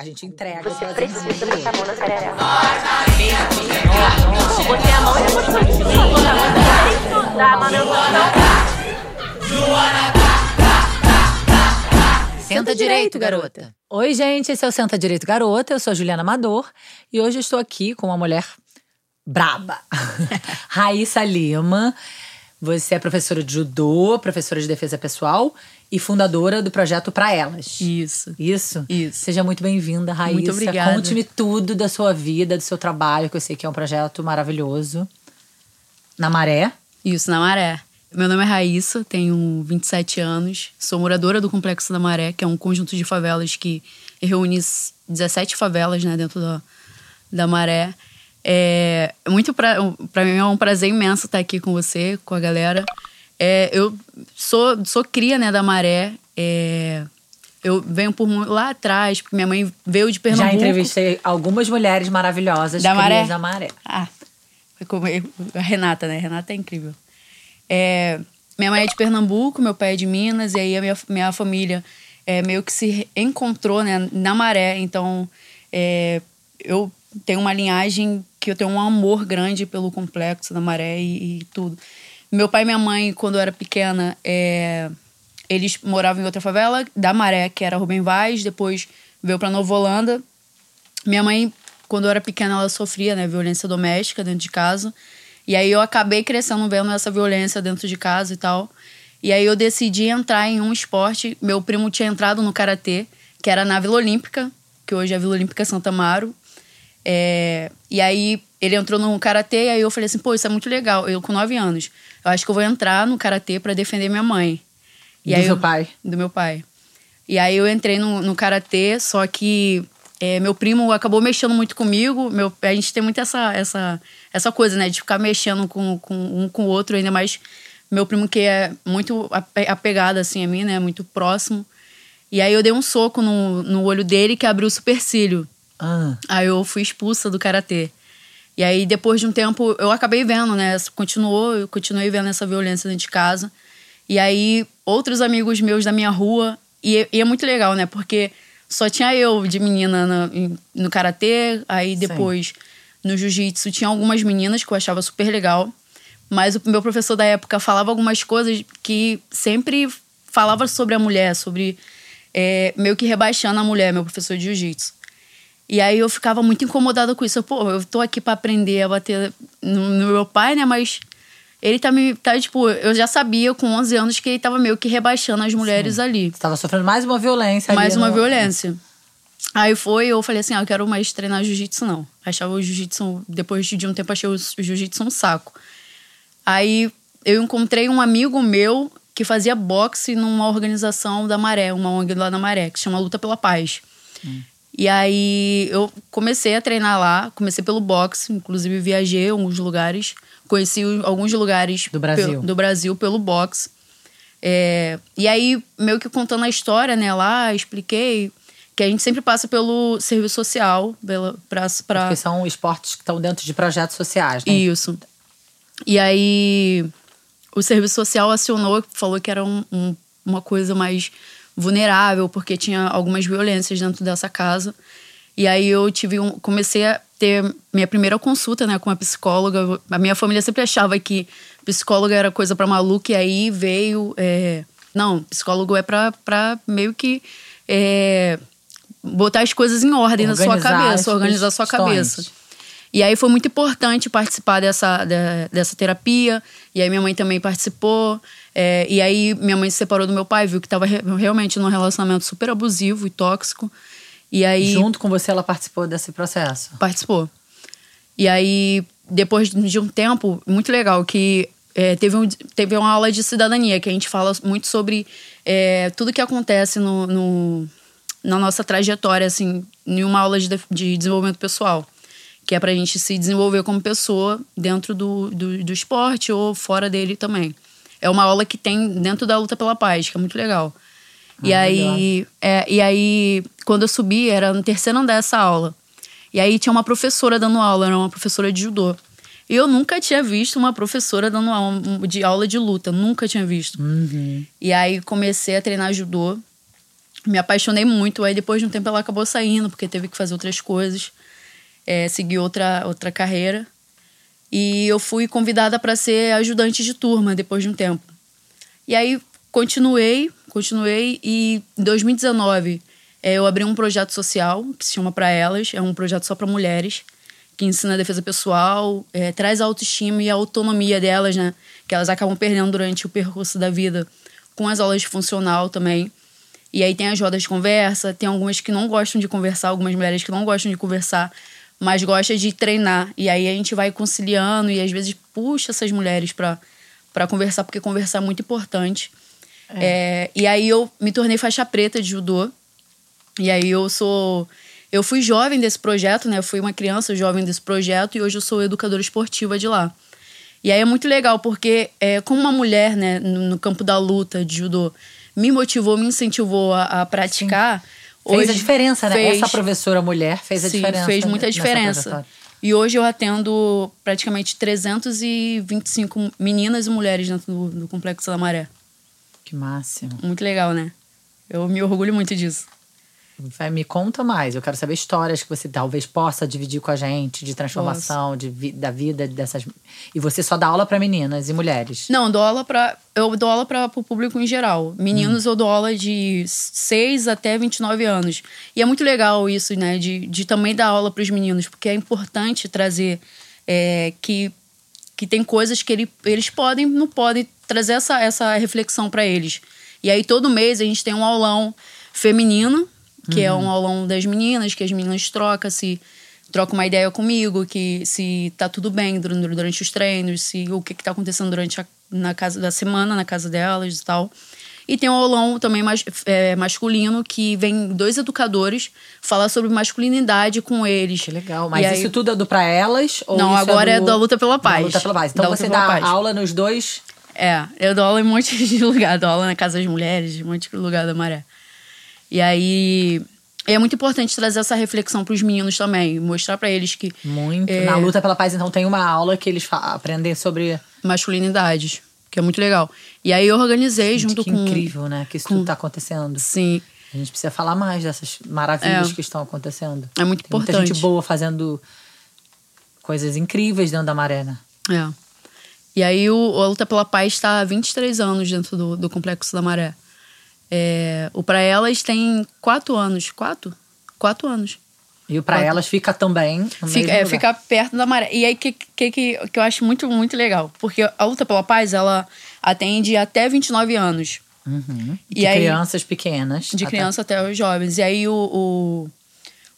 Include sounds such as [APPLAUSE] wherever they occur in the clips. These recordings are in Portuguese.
A gente entrega. Você precisa botar a mão na perereca. Botei a mão e depois foi de mim. Tem que dar a manutenção. Senta direito, garota. Oi, gente, esse é o Senta Direito Garota. Eu sou a Juliana Amador e hoje eu estou aqui com uma mulher braba. [LAUGHS] Raíssa Lima. Você é professora de judô, professora de defesa pessoal e fundadora do projeto Pra Elas. Isso. Isso? Isso. Seja muito bem-vinda, Raíssa. Muito obrigada. Conte-me tudo da sua vida, do seu trabalho, que eu sei que é um projeto maravilhoso. Na Maré. Isso, na Maré. Meu nome é Raíssa, tenho 27 anos, sou moradora do Complexo da Maré, que é um conjunto de favelas que reúne 17 favelas né, dentro da, da Maré. É muito pra, pra mim é um prazer imenso estar aqui com você, com a galera. É, eu sou, sou cria né, da Maré. é, eu venho por lá atrás, porque minha mãe veio de Pernambuco. Já entrevistei algumas mulheres maravilhosas Da Maré? da Maré. Ah, a Renata, né? Renata é incrível. É, minha mãe é de Pernambuco, meu pai é de Minas, e aí a minha, minha família é, meio que se encontrou né, na maré. Então, é, eu tenho uma linhagem que eu tenho um amor grande pelo complexo da maré e, e tudo. Meu pai e minha mãe, quando eu era pequena, é, eles moravam em outra favela da Maré, que era Rubem Vaz, depois veio para Nova Holanda. Minha mãe, quando eu era pequena, ela sofria né, violência doméstica dentro de casa. E aí eu acabei crescendo vendo essa violência dentro de casa e tal. E aí eu decidi entrar em um esporte. Meu primo tinha entrado no karatê, que era na Vila Olímpica, que hoje é a Vila Olímpica Santa Amaro. É, e aí ele entrou no karatê, e aí eu falei assim: pô, isso é muito legal. Eu com nove anos. Eu acho que eu vou entrar no karatê para defender minha mãe. E Do seu eu- pai? Do meu pai. E aí eu entrei no, no karatê, só que é, meu primo acabou mexendo muito comigo. Meu, a gente tem muito essa, essa, essa coisa, né? De ficar mexendo com, com um com o outro, ainda mais meu primo que é muito ape- apegado assim a mim, né? Muito próximo. E aí eu dei um soco no, no olho dele que abriu o supercílio. Ah, Aí eu fui expulsa do karatê. E aí, depois de um tempo, eu acabei vendo, né? Continuou, eu continuei vendo essa violência dentro de casa. E aí, outros amigos meus da minha rua. E, e é muito legal, né? Porque só tinha eu de menina no, no karatê. Aí depois, no jiu-jitsu, tinha algumas meninas que eu achava super legal. Mas o meu professor da época falava algumas coisas que sempre falava sobre a mulher, sobre é, meio que rebaixando a mulher, meu professor de jiu-jitsu. E aí eu ficava muito incomodada com isso. Eu, Pô, eu tô aqui pra aprender a bater no, no meu pai, né? Mas ele tá me. Tá, tipo, eu já sabia com 11 anos que ele tava meio que rebaixando as mulheres ali. você estava sofrendo mais uma violência Mais uma no- violência. Aí foi, eu falei assim: ah, eu quero mais treinar jiu-jitsu, não. Achava o jiu-jitsu, depois de um tempo, achei o jiu-jitsu um saco. Aí eu encontrei um amigo meu que fazia boxe numa organização da Maré, uma ONG lá na Maré, que se chama Luta pela Paz. E aí eu comecei a treinar lá, comecei pelo boxe, inclusive viajei a alguns lugares, conheci alguns lugares Do Brasil. pelo- do Brasil pelo boxe. É, e aí, meio que contando a história, né, lá, expliquei que a gente sempre passa pelo serviço social, pela, pra, pra, Porque são esportes que estão dentro de projetos sociais, né? isso. E aí o serviço social acionou, falou que era um- um- uma coisa mais vulnerável, porque tinha algumas violências dentro dessa casa. E aí eu tive um, comecei a ter minha primeira consulta, né, com a psicóloga. A minha família sempre achava que psicóloga era coisa pra maluco, e aí veio. é, não, psicólogo é pra, pra meio que é, botar as coisas em ordem na sua Organizar cabeça, organizar a sua questões. cabeça. E aí foi muito importante participar dessa, dessa terapia. E aí minha mãe também participou. É, e aí minha mãe se separou do meu pai, viu que estava realmente num relacionamento super abusivo e tóxico. E aí Junto com você, ela participou desse processo. participou. E aí, depois de um tempo, muito legal, que é, teve, um, teve uma aula de cidadania, que a gente fala muito sobre é, tudo que acontece no, no- na nossa trajetória, assim, em uma aula de- de desenvolvimento pessoal. Que é pra gente se desenvolver como pessoa dentro do, do, do esporte ou fora dele também. É uma aula que tem dentro da luta pela paz, que é muito legal. E aí, é, e aí, quando eu subi, era no terceiro andar dessa aula. E aí tinha uma professora dando aula, era uma professora de judô. E eu nunca tinha visto uma professora dando aula de aula de luta, nunca tinha visto. E aí comecei a treinar judô. Me apaixonei muito. Aí depois de um tempo ela acabou saindo, porque teve que fazer outras coisas, é, seguir outra, outra carreira. E eu fui convidada para ser ajudante de turma depois de um tempo. E aí continuei, continuei e em 2019 é, eu abri um projeto social que se chama Para Elas, é um projeto só para mulheres, que ensina a defesa pessoal, é, traz a autoestima e a autonomia delas, né? Que elas acabam perdendo durante o percurso da vida, com as aulas de funcional também. E aí tem as rodas de conversa, tem algumas que não gostam de conversar, algumas mulheres que não gostam de conversar, mas gostam de treinar. E aí a gente vai conciliando e às vezes puxa essas mulheres para conversar, porque conversar é muito importante. É. É, e aí eu me tornei faixa preta de judô. E aí eu sou. Eu fui jovem desse projeto, né? Eu fui uma criança jovem desse projeto e hoje eu sou educadora esportiva de lá. E aí é muito legal, porque é, como uma mulher, né, no, no campo da luta de judô, me motivou, me incentivou a, a praticar. Sim. Fez a diferença, né? Fez, Essa professora mulher fez a sim, diferença. Fez muita diferença. E hoje eu atendo praticamente 325 meninas e mulheres dentro do, do Complexo da Maré. Que máximo. Muito legal, né? Eu me orgulho muito disso. Vai, me conta mais. Eu quero saber histórias que você talvez possa dividir com a gente de transformação, de vi, da vida dessas. E você só dá aula para meninas e mulheres? Não, dou aula para eu dou aula para o público em geral. Meninos hum. eu dou aula de 6 até 29 anos. E é muito legal isso, né, de, de também dar aula para os meninos, porque é importante trazer é, que que tem coisas que ele, eles podem, não podem trazer essa, essa reflexão para eles. E aí todo mês a gente tem um aulão feminino que uhum. é um uhum. aulão das meninas, que as meninas trocam se trocam uma ideia comigo, que se tá tudo bem durante, os treinos, se o que, que tá acontecendo durante a na casa da semana, na casa delas e tal. E tem um aulão também mais, é, masculino, que vem dois educadores falar sobre masculinidade com eles. Que legal. Mas isso tudo é do pra elas? Não, é agora é, do... é, da luta pela paz. Da luta pela paz. Então da você dá aula nos dois. É, eu dou aula em um monte [LAUGHS] de lugar. Dou aula na Casa das Mulheres, em um monte de lugar da Maré. E aí é muito importante trazer essa reflexão para os meninos também, mostrar para eles que. Muito. É, Na luta pela paz, então, tem uma aula que eles aprendem sobre. Masculinidades, que é muito legal. E aí eu organizei Gente, junto que com. incrível, né? Que isso com, tudo tá acontecendo. Sim. A gente precisa falar mais dessas maravilhas é, que estão acontecendo. É muito tem importante. Muita gente boa fazendo coisas incríveis dentro da maré, né? É. E aí o, a Luta pela Paz está há 23 anos dentro do, do Complexo da Maré. É, o Para Elas tem quatro anos. Quatro? Quatro anos. E o Para Elas fica também fica, é, fica perto da maré. E aí que, que, que, que eu acho muito, muito legal. Porque a Luta pela Paz, ela atende até 29 anos. Uhum. De aí, crianças pequenas. De até... criança até os jovens. E aí o, o,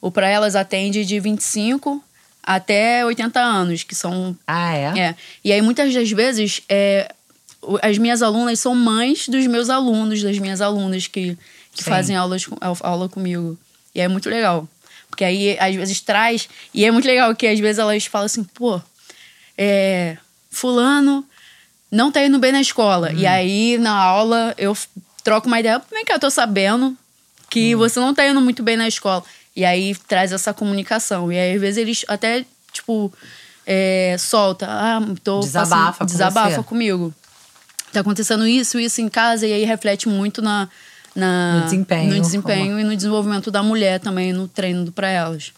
o Para Elas atende de 25 até 80 anos, que são. Ah, é? É. E aí muitas das vezes é, as minhas alunas são mães dos meus alunos, das minhas alunas que, que fazem aulas, aula comigo. E é muito legal. Porque aí, às vezes, traz. E é muito legal que, às vezes, elas falam assim: pô, é, Fulano não tá indo bem na escola. Hum. E aí, na aula, eu troco uma ideia: vem cá, eu tô sabendo que hum. você não tá indo muito bem na escola. E aí traz essa comunicação. E aí, às vezes, eles até, tipo, é, solta: ah, tô desabafa, passando, desabafa comigo tá acontecendo isso, isso em casa, e aí reflete muito na, na no desempenho, no desempenho e no desenvolvimento da mulher também, no treino para elas.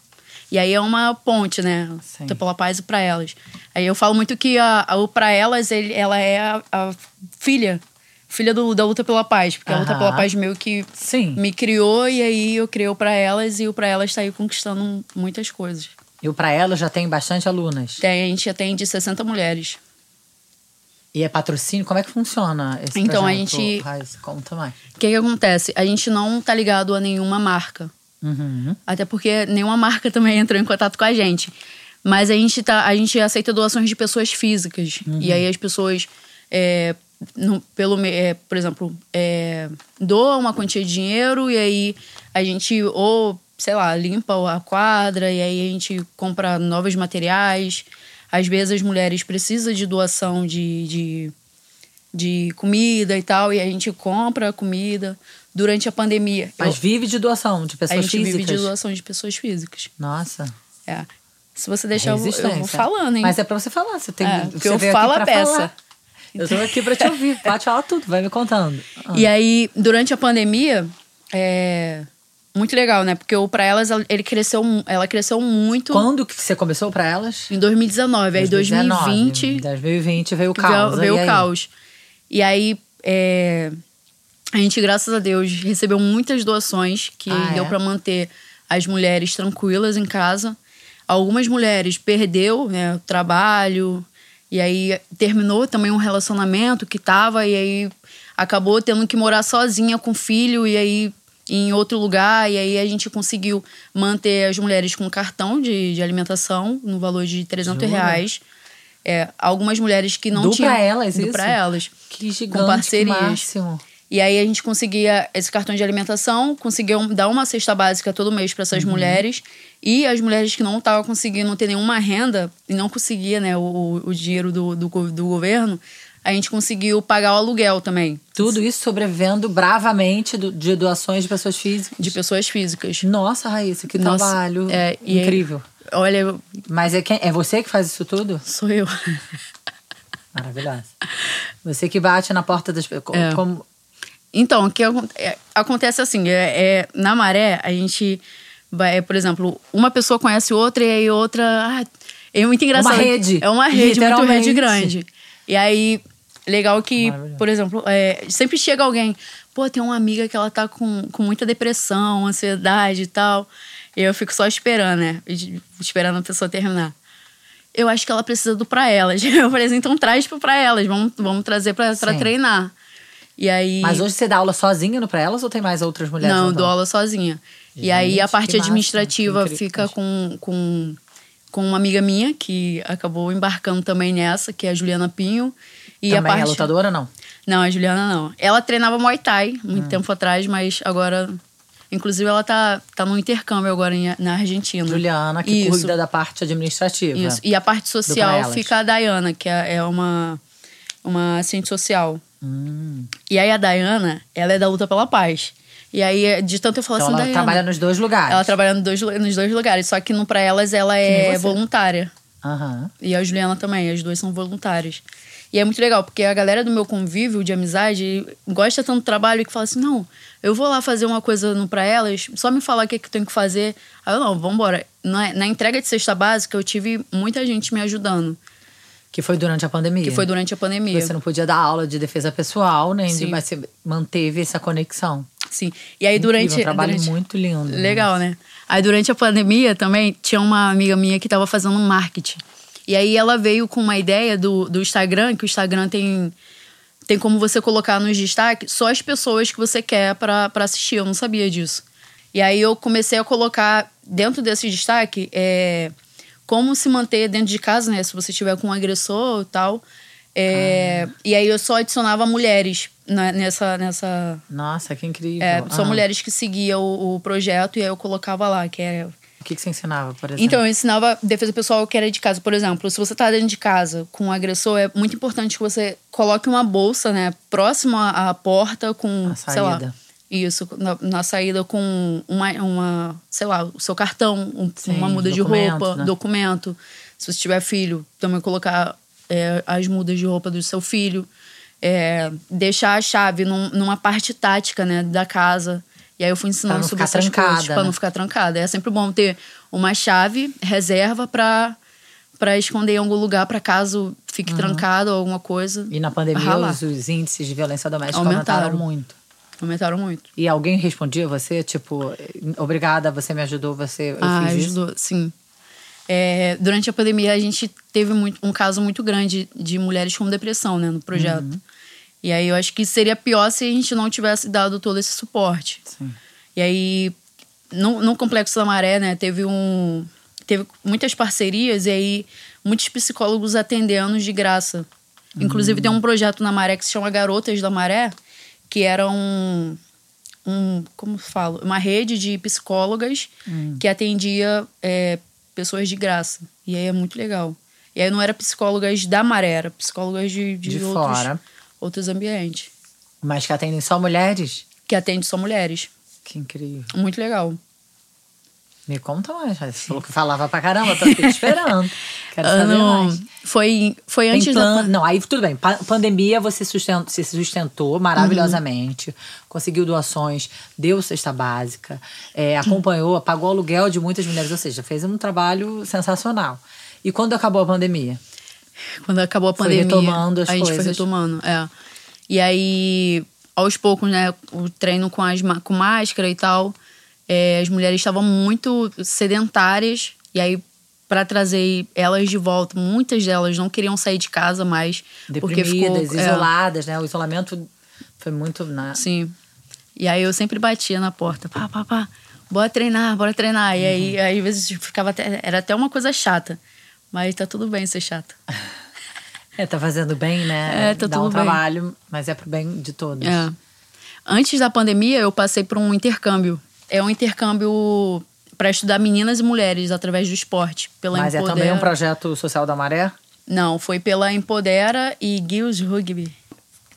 E aí é uma ponte, né? Sim. Pela paz e para elas. Aí eu falo muito que a, a, o para elas, ele, ela é a, a filha filha do, da luta pela paz, porque a luta pela paz meio que Sim. me criou e aí eu criei o para elas e o para elas está aí conquistando muitas coisas. E o para elas já tem bastante alunas? Tem, a gente já tem de 60 mulheres. E é patrocínio? Como é que funciona esse então, projeto? a gente. Raiz, conta mais. O que, que acontece? A gente não tá ligado a nenhuma marca. Uhum. Até porque nenhuma [LAUGHS] marca também entrou em contato com a gente. Mas a gente, tá, a gente aceita doações de pessoas físicas. Uhum. E aí as pessoas, é, no, pelo, é, por exemplo, é, doam uma quantia de dinheiro e aí a gente, ou, sei lá, limpa a quadra e aí a gente compra novos materiais. Às vezes as mulheres precisam de doação de, de, de comida e tal, e a gente compra a comida durante a pandemia. Mas eu, vive de doação de pessoas físicas? A gente vive de doação de pessoas físicas. Nossa. É. Se você deixar, eu, eu vou falando, hein? Mas é pra você falar. Você tem, é, porque eu falo a peça. Falar. Eu tô aqui pra te ouvir. Pode falar tudo, vai me contando. Ah. [LAUGHS] E aí, durante a pandemia, é muito legal, né? Porque o Pra Elas, ele cresceu, ela cresceu muito. Quando que você começou Pra Elas? Em 2019. Aí 2020. Em 2020 veio o caos. Veio, veio o caos. E aí, é, a gente, graças a Deus, recebeu muitas doações que ah, deu é? para manter as mulheres tranquilas em casa. Algumas mulheres perdeu né, o trabalho, e aí terminou também um relacionamento que tava, e aí acabou tendo que morar sozinha com o filho, e aí em outro lugar, e aí a gente conseguiu manter as mulheres com cartão de, de alimentação no valor de 300 Jura? reais. É, algumas mulheres que não do tinham. Pra elas, do isso? pra elas. Que gigante, com parcerias. Máximo. E aí a gente conseguia esse cartão de alimentação, conseguia dar uma cesta básica todo mês para essas uhum. mulheres. E as mulheres que não estavam conseguindo ter nenhuma renda e não conseguia né, o, o dinheiro do, do, do governo, a gente conseguiu pagar o aluguel também. Tudo isso sobrevivendo bravamente do, de doações de pessoas físicas? De pessoas físicas. Nossa, Raíssa, que Nossa, trabalho é, incrível. É, olha... Mas é, quem, é você que faz isso tudo? Sou eu. Maravilhosa. Você que bate na porta das pessoas. É. Como, então, o que é, acontece assim, é, é, na maré, a gente vai, por exemplo, uma pessoa conhece outra e aí outra. Ah, é muito engraçado. Uma rede. É uma rede muito rede grande. E aí, legal que, por exemplo, é, sempre chega alguém, pô, tem uma amiga que ela tá com, com muita depressão, ansiedade e tal. E eu fico só esperando, né? Esperando a pessoa terminar. Eu acho que ela precisa do pra elas. [LAUGHS] Eu falei assim, então traz pro pra elas, vamos, vamos trazer pra, pra treinar. E aí... Mas hoje você dá aula sozinha no Pra Elas ou tem mais outras mulheres? Não, dou aula sozinha. Gente, e aí a parte administrativa máximo, fica com, com, com uma amiga minha que acabou embarcando também nessa, que é a Juliana Pinho. E também a parte... é lutadora não? Não, a Juliana não. Ela treinava Muay Thai muito hum. tempo atrás, mas agora Inclusive, ela tá, tá no intercâmbio agora em, na Argentina. Juliana, que Isso. cuida da parte administrativa. Isso. E a parte social fica a Dayana, que é, é uma, uma assistente social. Hum. E aí a Dayana, ela é da luta pela paz. E aí, de tanto eu falo então assim, ela Dayana, trabalha nos dois lugares. Ela trabalha nos dois, nos dois lugares. Só que no pra elas ela é voluntária. Uhum. E a Juliana também, as duas são voluntárias. E é muito legal, porque a galera do meu convívio de amizade gosta tanto do trabalho que fala assim: não, eu vou lá fazer uma coisa no pra elas, só me falar o que, é que eu tenho que fazer. Aí eu, não, vambora. Na, na entrega de cesta básica, eu tive muita gente me ajudando. Que foi durante a pandemia. Que foi durante a pandemia. Você não podia dar aula de defesa pessoal, nem Sim. de, mas você manteve essa conexão. Sim. E aí durante. Incrível, um trabalho durante... muito lindo. Legal, né? Aí durante a pandemia também tinha uma amiga minha que estava fazendo marketing. E aí ela veio com uma ideia do, do Instagram, que o Instagram tem, tem como você colocar nos destaques só as pessoas que você quer para assistir. Eu não sabia disso. E aí eu comecei a colocar dentro desse destaque. É, como se manter dentro de casa, né? Se você tiver com um agressor e tal. É, ah. E aí eu só adicionava mulheres na, nessa, nessa. Nossa, que incrível. É, só ah. mulheres que seguiam o, o, projeto e aí eu colocava lá, que é. O que, que você ensinava, por exemplo? Então, eu ensinava defesa pessoal que era de casa. Por exemplo, se você tá dentro de casa com um agressor, é muito importante que você coloque uma bolsa, né, próxima à porta com, sei lá, isso, na, na, saída com uma, uma, sei lá, o seu cartão, um, Sim, uma muda de roupa, né? documento. Se você tiver filho, também colocar é, as mudas de roupa do seu filho. É, deixar a chave num, numa parte tática, né, da casa. E aí eu fui ensinando sobre essas trancada, coisas, pra né? não ficar trancada. É sempre bom ter uma chave, reserva para para esconder em algum lugar para caso fique uhum. trancado ou alguma coisa. E na pandemia os, os, índices de violência doméstica aumentaram, aumentaram muito. Aumentaram muito. E alguém respondia você, tipo, obrigada, você me ajudou, você. Eu ah, fiz ajudou, isso? sim. É, durante a pandemia, a gente teve muito, um caso muito grande de mulheres com depressão, né, no projeto. Uhum. E aí eu acho que seria pior se a gente não tivesse dado todo esse suporte. Sim. E aí, no, no Complexo da Maré, né, teve um. Teve muitas parcerias e aí muitos psicólogos atendendo de graça. Inclusive, uhum. tem um projeto na Maré que se chama Garotas da Maré, que era um, um como falo, uma rede de psicólogas hum. que atendia é, pessoas de graça. E aí é muito legal. E aí não era psicólogas da maré, era psicólogas de, de, de outros, fora. Outros ambientes. Mas que atendem só mulheres? Que atendem só mulheres. Que incrível. Muito legal. Me conta mais. Você falou que falava pra caramba, tô aqui esperando. [LAUGHS] Quero saber Ano, mais. foi, foi antes plan- da. Não, aí tudo bem. Pa- pandemia, você sustentou, se sustentou maravilhosamente, conseguiu doações, deu cesta básica, é, acompanhou, pagou aluguel de muitas mulheres, ou seja, fez um trabalho sensacional. E quando acabou a pandemia? Quando acabou a Foi pandemia. retomando as a gente foi coisas. retomando, é. E aí, aos poucos, né, o treino com, as, com máscara e tal, é, as mulheres estavam muito sedentárias. E aí, para trazer elas de volta, muitas delas não queriam sair de casa mais. porque ficou, Deprimidas, é, isoladas, né? O isolamento foi muito. Na... Sim. E aí eu sempre batia na porta, pá, pá, pá, bora treinar, bora treinar. E aí, aí às vezes ficava até, era até uma coisa chata. Mas tá tudo bem ser chata. [LAUGHS] É, tá fazendo bem, né? É, tá Dá um tudo bem. trabalho, mas é pro bem de todos. É. Antes da pandemia, eu passei por um intercâmbio. É um intercâmbio para estudar meninas e mulheres através do esporte. Pela Mas é Empodera. também um projeto social da Maré? Não, foi pela Empodera e Guild Rugby.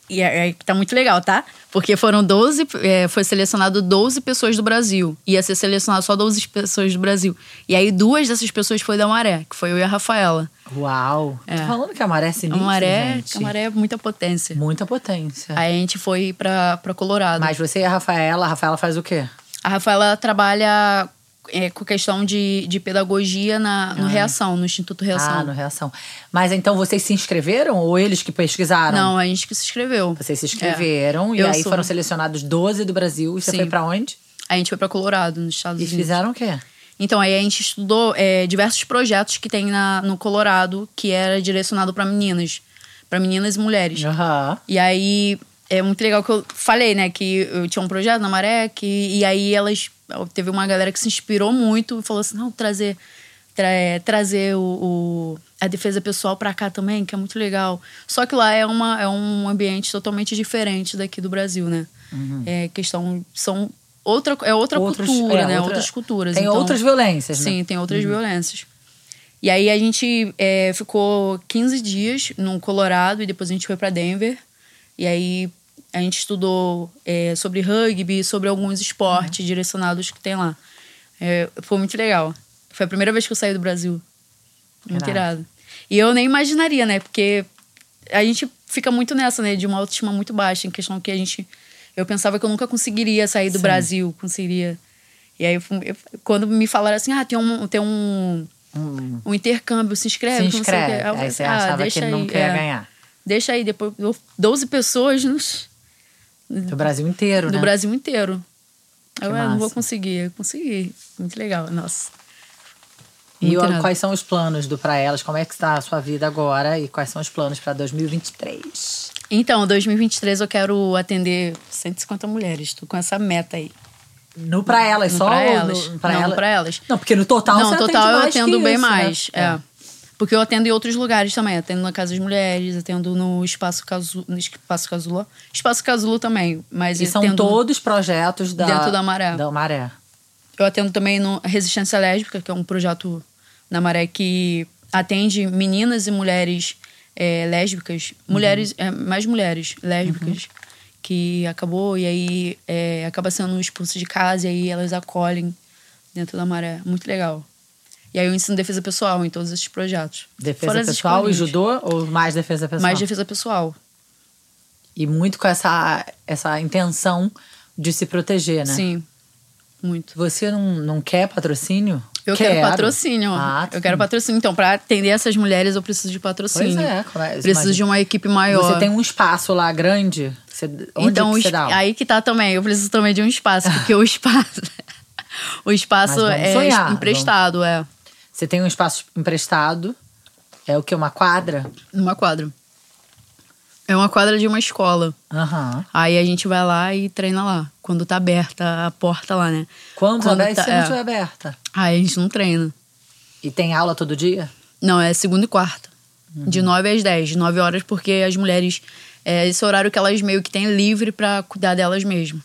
E é, é, tá muito legal, tá? Porque foram 12, é, foi selecionado 12 pessoas do Brasil. Ia ser selecionado só 12 pessoas do Brasil. E aí duas dessas pessoas foi da Maré, que foi eu e a Rafaela. Uau! É. Tô falando que a Maré é A sinistra, Maré, gente. a Maré é muita potência. Muita potência. Aí a gente foi pra, pra Colorado. Mas você e a Rafaela, a Rafaela faz o quê? A Rafaela trabalha é, com questão de, de pedagogia na, no Reação, no Instituto Reação. Ah, no Reação. Mas então vocês se inscreveram ou eles que pesquisaram? Não, a gente que se inscreveu. Vocês se inscreveram É. e Eu aí sou- foram selecionados 12 do Brasil. E você Sim. foi pra onde? A gente foi pra Colorado, nos Estados E Unidos. fizeram o quê? Então, aí a gente estudou é, diversos projetos que tem na, no Colorado, que era direcionado para meninas. para meninas e mulheres. Aham. E aí é muito legal que eu falei, né, que eu tinha um projeto na Maré, que, e aí elas. Teve uma galera que se inspirou muito e falou assim: não, trazer, tra- é, trazer o, o- a defesa pessoal pra cá também, que é muito legal. Só que lá é, uma, é um ambiente totalmente diferente daqui do Brasil, né? É questão. São outra, é outra Outros- cultura, é, né? outra- outras culturas. Tem então- outras violências, né? Sim, tem outras violências. E aí a gente é, ficou 15 dias no Colorado e depois a gente foi para Denver. E aí a gente estudou é, sobre rugby, sobre alguns esportes direcionados que tem lá. É, foi muito legal. Foi a primeira vez que eu saí do Brasil. Muito Irado. irado. E eu nem imaginaria, né? Porque a gente fica muito nessa, né? De uma autoestima muito baixa, em questão que a gente. Eu pensava que eu nunca conseguiria sair do Sim. Brasil, conseguiria. E aí, eu quando me falaram assim, ah, tem um, tem um, um intercâmbio, se inscreve. se não sei o inscreve. Aí você assim, ah, achava deixa que aí, nunca ia é. ganhar. Deixa aí, depois eu- 12 pessoas nos, Do Brasil inteiro, do né? Brasil inteiro. Que Eu não vou conseguir, eu consegui. Muito legal, nossa. E o- quais são os planos do Pra Elas? Como é que está a sua vida agora? E quais são os planos para 2023? Então, 2023 eu quero atender 150 mulheres. Tô com essa meta aí. No Pra Elas No só? pra elas. No, pra não, ela- pra elas. Não, porque no total não, você total eu atendo bem isso, né? mais. É. Porque eu atendo em outros lugares também. Atendo na Casa das Mulheres, atendo no Espaço Casu, no Espaço Casula. Espaço Casulo também. Mas E são todos projetos da, Dentro da Maré. Da Maré. Eu atendo também no Resistência Lésbica, que é um projeto na Maré que atende meninas e mulheres é, lésbicas, mulheres, é, mais mulheres lésbicas, que acabou e aí é, acaba sendo expulso de casa e aí elas acolhem dentro da Maré. Muito legal. E aí eu ensino defesa pessoal em todos esses projetos. Defesa Fora pessoal e judô ou mais defesa pessoal? Mais defesa pessoal. E muito com essa, essa intenção de se proteger, né? Sim, muito. Você não, não quer patrocínio? Eu quero, patrocínio. Ah, eu quero patrocínio. Então, para atender essas mulheres, eu preciso de patrocínio. Pois é, como é- Preciso imagina. de uma equipe maior. Você tem um espaço lá grande? Você, onde então, que você dá? aí que tá também. Eu preciso também de um espaço, porque o [LAUGHS] espaço. [LAUGHS] o espaço vamos é sonhar, emprestado, é. Você tem um espaço emprestado. É o que? Uma quadra? Numa quadra. É uma quadra de uma escola. Aham. Aí a gente vai lá e treina lá. Quando tá aberta a porta lá, né? Quando, Quando aberta, tá- se não é. estiver aberta? Aí a gente não treina. E tem aula todo dia? Não, é segunda e quarta. Uhum. De 9 às 10. De 9 horas, porque as mulheres. É esse horário que elas meio que têm livre pra cuidar delas mesmas.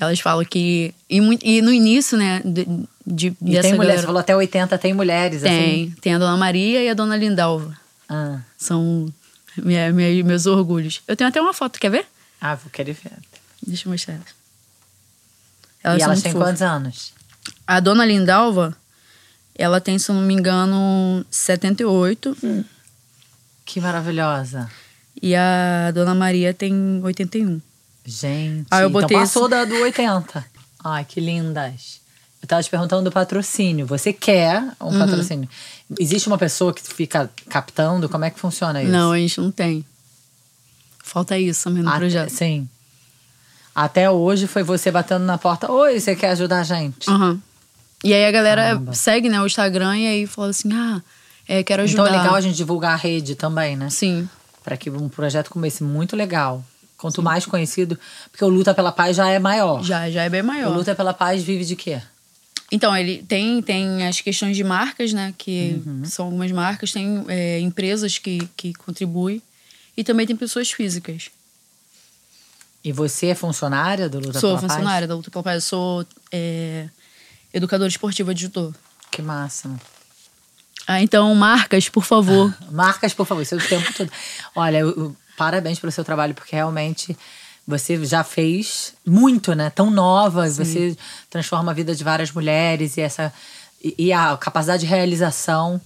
Elas falam que. E, e no início, né? De, de, E dessa tem mulheres, galera- você falou até 80, tem mulheres, Tem. assim? Tem a Dona Maria e a Dona Lindalva. Ah, São minha, minha- meus orgulhos. Eu tenho até uma foto, quer ver? ah vou querer ver. Deixa eu mostrar elas. e elas têm quantos anos? A Dona Lindalva, Ela tem, se não me engano, 78. Hum. Que maravilhosa. E a Dona Maria tem 81. Gente, Aí eu botei então passou esse... da do 80. Ai, que lindas. Eu tava te perguntando do patrocínio. Você quer um uhum. patrocínio? Existe uma pessoa que fica captando? Como é que funciona isso? Não, a gente não tem. Falta isso também no Até, projeto. Sim. Até hoje foi você batendo na porta. Oi, você quer ajudar a gente? Uhum. E aí a galera Caramba. segue né, o Instagram e aí fala assim: ah, é, quero ajudar. Então é legal a gente divulgar a rede também, né? Sim. Para que um projeto como esse, muito legal. Quanto mais conhecido, porque o Luta pela Paz já é maior. Já, já é bem maior. O Luta pela Paz vive de quê? Então, ele tem, tem as questões de marcas, né? Que uhum. são algumas marcas, tem é, empresas que, que contribuem. E também tem pessoas físicas. E você é funcionária do Luta sou pela Paz? Sou funcionária da Luta pela Paz. Eu sou é, educadora esportiva de judô. Que massa. Ah, então, marcas, por favor. [LAUGHS] marcas, por favor, isso é o tempo todo. Olha, eu, parabéns pelo seu trabalho, porque realmente você já fez muito, né? Tão nova, Sim. você transforma a vida de várias mulheres e essa e, e a capacidade de realização,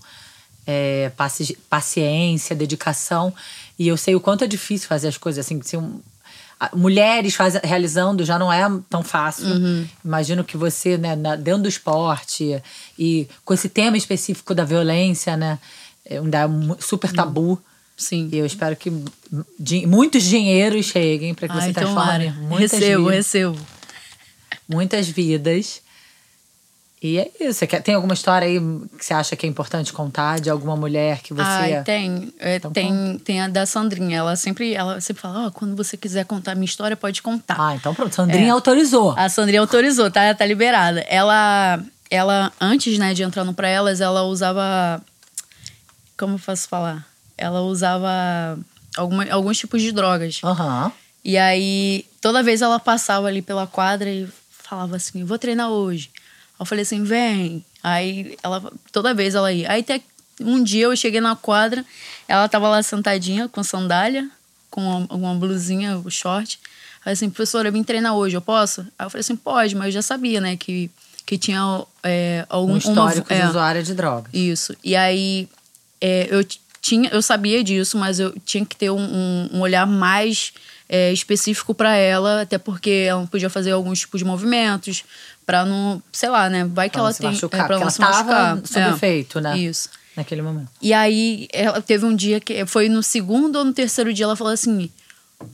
é, paci, paciência, dedicação. E eu sei o quanto é difícil fazer as coisas assim. Se um, mulheres faz, realizando já não é tão fácil. Uhum. Imagino que você, né, dentro do esporte e com esse tema específico da violência, né, é ainda é super tabu. Uhum. Sim. E eu espero que muitos dinheiros cheguem para que Ai, você transforme muitas recebo, vidas. Recebo, Muitas vidas e é isso. Você quer, tem alguma história aí que você acha que é importante contar de alguma mulher que você. Ah, tem. É, então, tem, tem a da Sandrinha. Ela sempre, ela sempre fala: oh, quando você quiser contar a minha história, pode contar. Ah, então pronto. Sandrinha é. autorizou. A Sandrinha autorizou, tá, tá liberada. Ela, ela, antes né, de entrar no Pra Elas, ela usava. Como eu posso falar? Ela usava alguma, alguns tipos de drogas. Uhum. E aí, toda vez ela passava ali pela quadra e falava assim: vou treinar hoje eu falei assim, vem. Aí ela, toda vez ela ia. Aí até um dia eu cheguei na quadra, ela tava lá sentadinha com sandália, com uma, uma blusinha, o short. Aí assim, professora, eu vim treinar hoje, eu posso? Aí eu falei assim, pode, mas eu já sabia, né, que, que tinha é, algum... Um histórico uma, de é, usuária de drogas. Isso. E aí é, eu tinha, eu sabia disso, mas eu tinha que ter um, um, um olhar mais é, específico para ela, até porque ela não podia fazer alguns tipos de movimentos, para não, sei lá, né? Vai que pra ela tem. Machucar, é, pra ela, ela se machucar. sob é, efeito, né? Isso. Naquele momento. E aí, ela teve um dia que. Foi no segundo ou no terceiro dia, ela falou assim: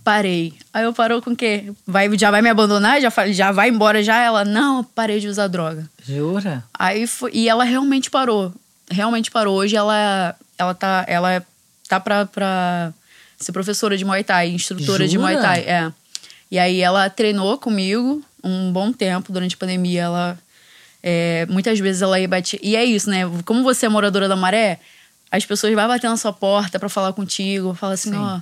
parei. Aí eu parou com o quê? Vai, já vai me abandonar? Já, já vai embora já? Ela, não, parei de usar droga. Jura? Aí foi, e ela realmente parou. Realmente parou. Hoje ela, ela tá, ela tá pra, pra ser professora de Muay Thai, instrutora Jura? de Muay Thai. É. E aí ela treinou comigo um bom tempo durante a pandemia. Ela é, muitas vezes ela ia bater. E é isso, né? Como você é moradora da maré, as pessoas vão bater na sua porta para falar contigo, falar assim, ó. Oh,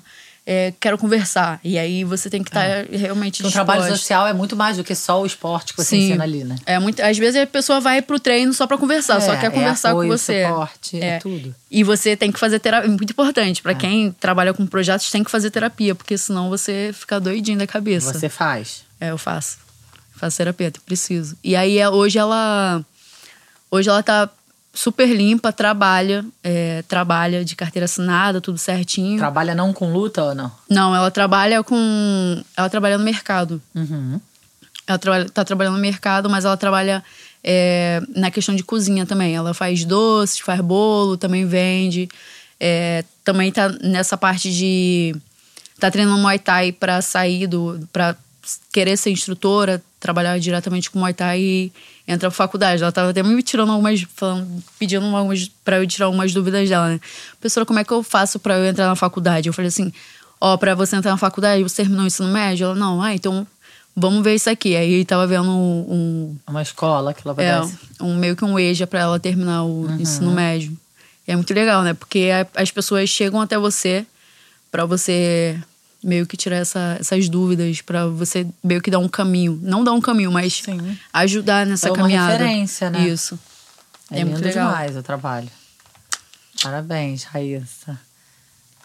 é, quero conversar. E aí você tem que estar tá é. realmente O trabalho social é muito mais do que só o esporte que você Sim. ensina ali, né? É muito, às vezes a pessoa vai pro treino só para conversar, é, só quer conversar apoio, com você. Suporte, é, é tudo. E você tem que fazer terapia, é muito importante para é. quem trabalha com projetos, tem que fazer terapia, porque senão você fica doidinho da cabeça. Você faz? É, eu faço. Faço terapia, preciso. E aí hoje ela hoje ela tá super limpa, trabalha, é, trabalha de carteira assinada, tudo certinho. Trabalha não com luta ou não? Não, ela trabalha com. Ela trabalha no mercado. Uhum. Ela trabalha, tá trabalhando no mercado, mas ela trabalha é, na questão de cozinha também. Ela faz doces, faz bolo, também vende. É, também tá nessa parte de. Tá treinando Muay Thai pra sair do. Pra querer ser instrutora, trabalhar diretamente com Muay Thai e entrar pra faculdade. Ela tava até me tirando algumas, falando, pedindo algumas, pra eu tirar algumas dúvidas dela, né? Professora, como é que eu faço pra eu entrar na faculdade? Eu falei assim, ó, pra você entrar na faculdade, você terminou o ensino médio? Ela, não, ah, então vamos ver isso aqui. Aí tava vendo um... Uma escola que ela vai é, um meio que um EJA pra ela terminar o uhum. ensino médio. E é muito legal, né? Porque as pessoas chegam até você para você meio que tirar essa, essas dúvidas para você meio que dar um caminho, não dar um caminho, mas Sim. ajudar nessa é uma caminhada. referência, né? Isso. É, é muito legal. demais o trabalho. Parabéns, Raíssa.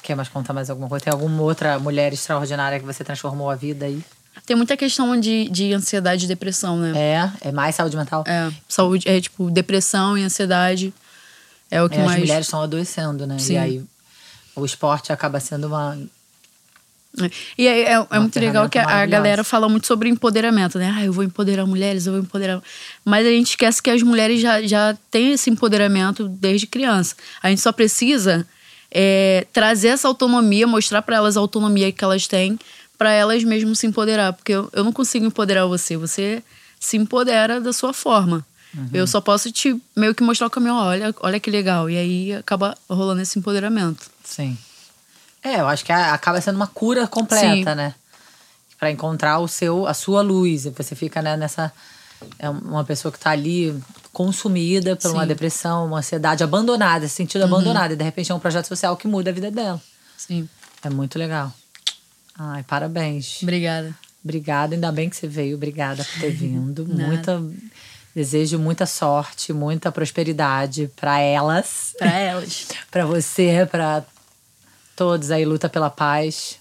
Quer mais contar mais alguma coisa? Tem alguma outra mulher extraordinária que você transformou a vida aí? Tem muita questão de, de ansiedade e depressão, né? É, é mais saúde mental. É, saúde, é tipo, depressão e ansiedade é o que É, mais. As mulheres estão adoecendo, né? Sim. E aí o esporte acaba sendo uma. E é, é, é muito legal que a- galera fala muito sobre empoderamento, né? Ah, eu vou empoderar mulheres, eu vou empoderar. Mas a gente esquece que as mulheres já, já têm esse empoderamento desde criança. A gente só precisa é, trazer essa autonomia, mostrar para elas a autonomia que elas têm, para elas mesmas se empoderar. Porque eu, eu não consigo empoderar você, você se empodera da sua forma. Uhum. Eu só posso te meio que mostrar o caminho, olha, olha que legal. E aí acaba rolando esse empoderamento. Sim. É, eu acho que acaba sendo uma cura completa, Sim. né? Pra encontrar o seu, a sua luz. Você fica né, nessa. É uma pessoa que tá ali consumida por uma Sim. Uhum. depressão, uma ansiedade, abandonada, se sentindo abandonada. E de repente é um projeto social que muda a vida dela. Sim. É muito legal. Ai, parabéns. Obrigada. Obrigada, ainda bem que você veio. Obrigada por ter vindo. [LAUGHS] Muita. Desejo muita sorte, muita prosperidade pra elas, Para elas. [LAUGHS] pra você, pra todos aí. Luta pela paz.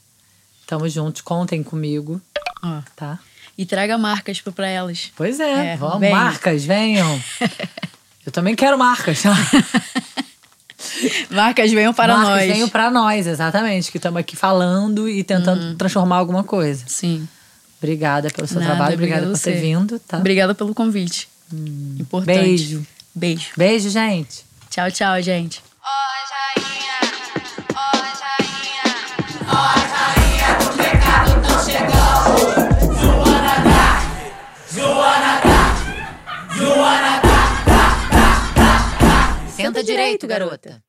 Tamo juntos, contem comigo, Ó. tá? E traga marcas pra pra elas. Pois é, É, vamos, marcas, venham. [LAUGHS] Eu também quero marcas? [LAUGHS] Marcas venham para marcas nós. venham pra nós, exatamente, que estamos aqui falando e tentando Uhum. transformar alguma coisa. Sim. Obrigada pelo seu Nada, trabalho, obrigada por ter vindo, tá? Obrigada pelo convite. Importante. Beijo. Beijo. Beijo, gente. Tchau, tchau, gente. Direito, garota.